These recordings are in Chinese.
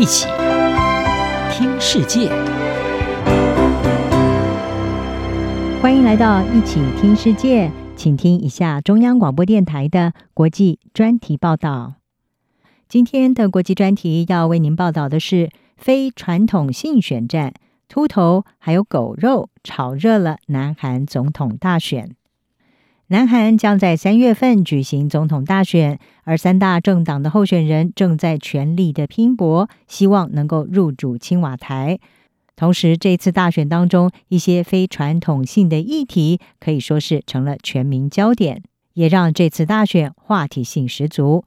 一起听世界，欢迎来到一起听世界，请听一下中央广播电台的国际专题报道。今天的国际专题要为您报道的是非传统性选战，秃头还有狗肉炒热了南韩总统大选。南韩将在三月份举行总统大选，而三大政党的候选人正在全力的拼搏，希望能够入主青瓦台。同时，这次大选当中，一些非传统性的议题可以说是成了全民焦点，也让这次大选话题性十足。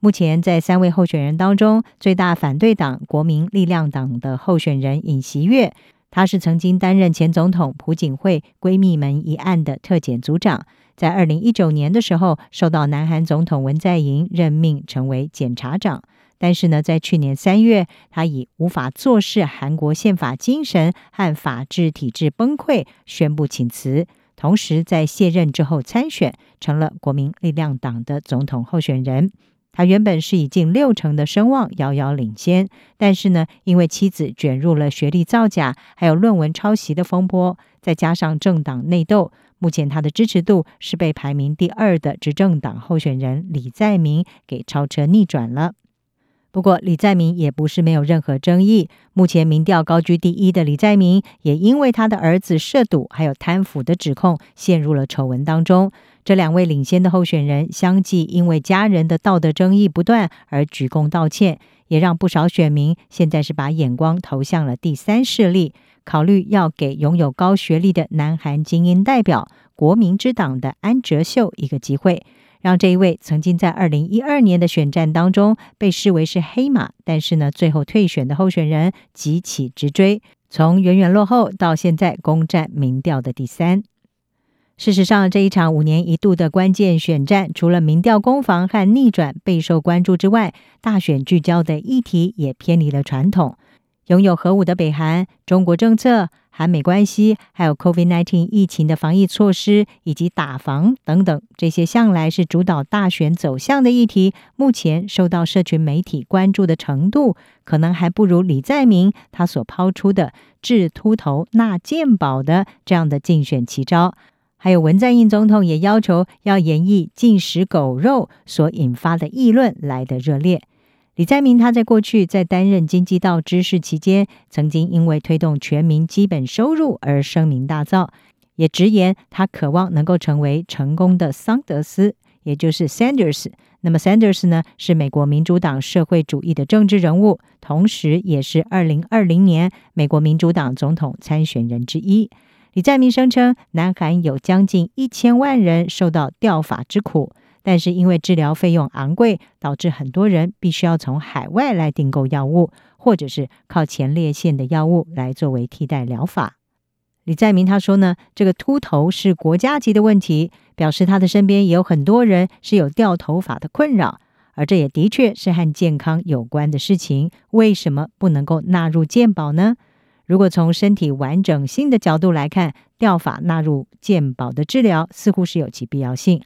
目前，在三位候选人当中，最大反对党国民力量党的候选人尹锡悦，他是曾经担任前总统朴槿惠闺蜜门一案的特检组长。在二零一九年的时候，受到南韩总统文在寅任命成为检察长。但是呢，在去年三月，他以无法坐视韩国宪法精神和法治体制崩溃，宣布请辞。同时，在卸任之后参选，成了国民力量党的总统候选人。他原本是以近六成的声望遥遥领先，但是呢，因为妻子卷入了学历造假还有论文抄袭的风波，再加上政党内斗。目前他的支持度是被排名第二的执政党候选人李在明给超车逆转了。不过李在明也不是没有任何争议。目前民调高居第一的李在明，也因为他的儿子涉赌还有贪腐的指控，陷入了丑闻当中。这两位领先的候选人相继因为家人的道德争议不断而鞠躬道歉，也让不少选民现在是把眼光投向了第三势力。考虑要给拥有高学历的南韩精英代表国民之党的安哲秀一个机会，让这一位曾经在二零一二年的选战当中被视为是黑马，但是呢最后退选的候选人急起直追，从远远落后到现在攻占民调的第三。事实上，这一场五年一度的关键选战，除了民调攻防和逆转备受关注之外，大选聚焦的议题也偏离了传统。拥有核武的北韩、中国政策、韩美关系，还有 COVID-19 疫情的防疫措施，以及打防等等，这些向来是主导大选走向的议题，目前受到社群媒体关注的程度，可能还不如李在明他所抛出的“治秃头纳健保”的这样的竞选奇招，还有文在寅总统也要求要演绎禁食狗肉所引发的议论来得热烈。李在明他在过去在担任经济道知事期间，曾经因为推动全民基本收入而声名大噪，也直言他渴望能够成为成功的桑德斯，也就是 Sanders。那么 Sanders 呢，是美国民主党社会主义的政治人物，同时也是二零二零年美国民主党总统参选人之一。李在明声称，南韩有将近一千万人受到吊发之苦。但是因为治疗费用昂贵，导致很多人必须要从海外来订购药物，或者是靠前列腺的药物来作为替代疗法。李在明他说呢，这个秃头是国家级的问题，表示他的身边也有很多人是有掉头发的困扰，而这也的确是和健康有关的事情。为什么不能够纳入健保呢？如果从身体完整性的角度来看，掉发纳入健保的治疗似乎是有其必要性。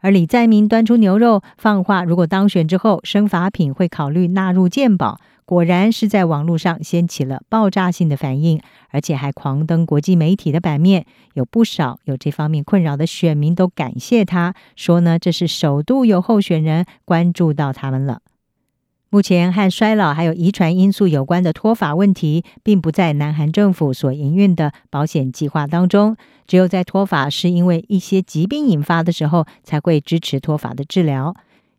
而李在明端出牛肉放话，如果当选之后，生法品会考虑纳入鉴保，果然是在网络上掀起了爆炸性的反应，而且还狂登国际媒体的版面，有不少有这方面困扰的选民都感谢他，说呢，这是首度有候选人关注到他们了。目前和衰老还有遗传因素有关的脱发问题，并不在南韩政府所营运的保险计划当中。只有在脱发是因为一些疾病引发的时候，才会支持脱发的治疗。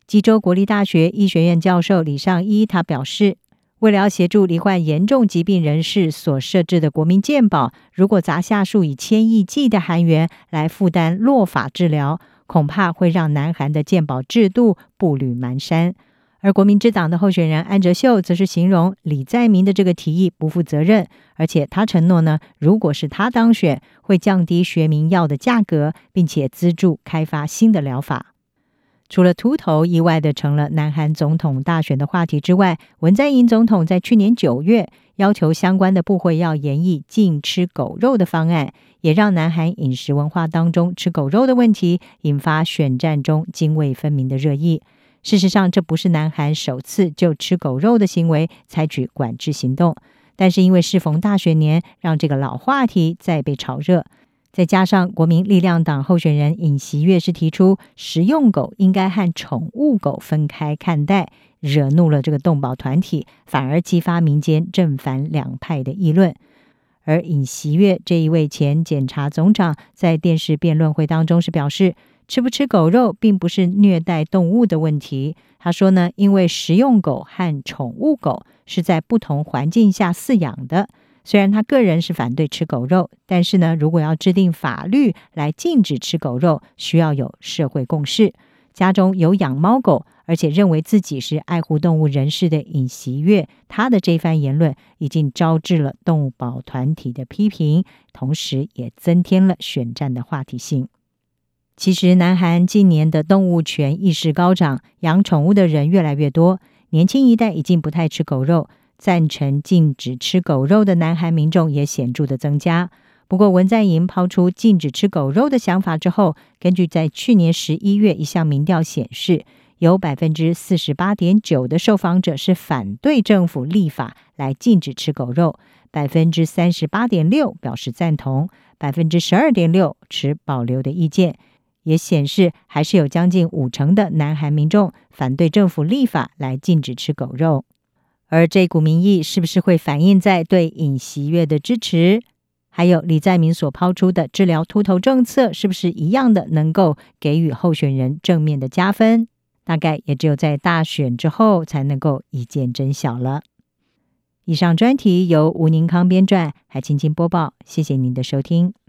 济州国立大学医学院教授李尚一他表示，为了协助罹患严重疾病人士所设置的国民健保，如果砸下数以千亿计的韩元来负担落发治疗，恐怕会让南韩的健保制度步履蹒跚。而国民之党的候选人安哲秀则是形容李在明的这个提议不负责任，而且他承诺呢，如果是他当选，会降低学名药的价格，并且资助开发新的疗法。除了秃头意外的成了南韩总统大选的话题之外，文在寅总统在去年九月要求相关的部会要研议禁吃狗肉的方案，也让南韩饮食文化当中吃狗肉的问题引发选战中泾渭分明的热议。事实上，这不是南韩首次就吃狗肉的行为采取管制行动，但是因为适逢大选年，让这个老话题再被炒热。再加上国民力量党候选人尹锡悦是提出食用狗应该和宠物狗分开看待，惹怒了这个动保团体，反而激发民间正反两派的议论。而尹锡悦这一位前检察总长在电视辩论会当中是表示，吃不吃狗肉并不是虐待动物的问题。他说呢，因为食用狗和宠物狗是在不同环境下饲养的。虽然他个人是反对吃狗肉，但是呢，如果要制定法律来禁止吃狗肉，需要有社会共识。家中有养猫狗，而且认为自己是爱护动物人士的尹锡月，他的这番言论已经招致了动物保团体的批评，同时也增添了选战的话题性。其实，南韩近年的动物权意识高涨，养宠物的人越来越多，年轻一代已经不太吃狗肉。赞成禁止吃狗肉的南韩民众也显著的增加。不过，文在寅抛出禁止吃狗肉的想法之后，根据在去年十一月一项民调显示，有百分之四十八点九的受访者是反对政府立法来禁止吃狗肉，百分之三十八点六表示赞同，百分之十二点六持保留的意见，也显示还是有将近五成的南韩民众反对政府立法来禁止吃狗肉。而这股民意是不是会反映在对尹锡悦的支持，还有李在明所抛出的治疗秃头政策，是不是一样的能够给予候选人正面的加分？大概也只有在大选之后才能够一见真晓了。以上专题由吴宁康编撰，海清清播报，谢谢您的收听。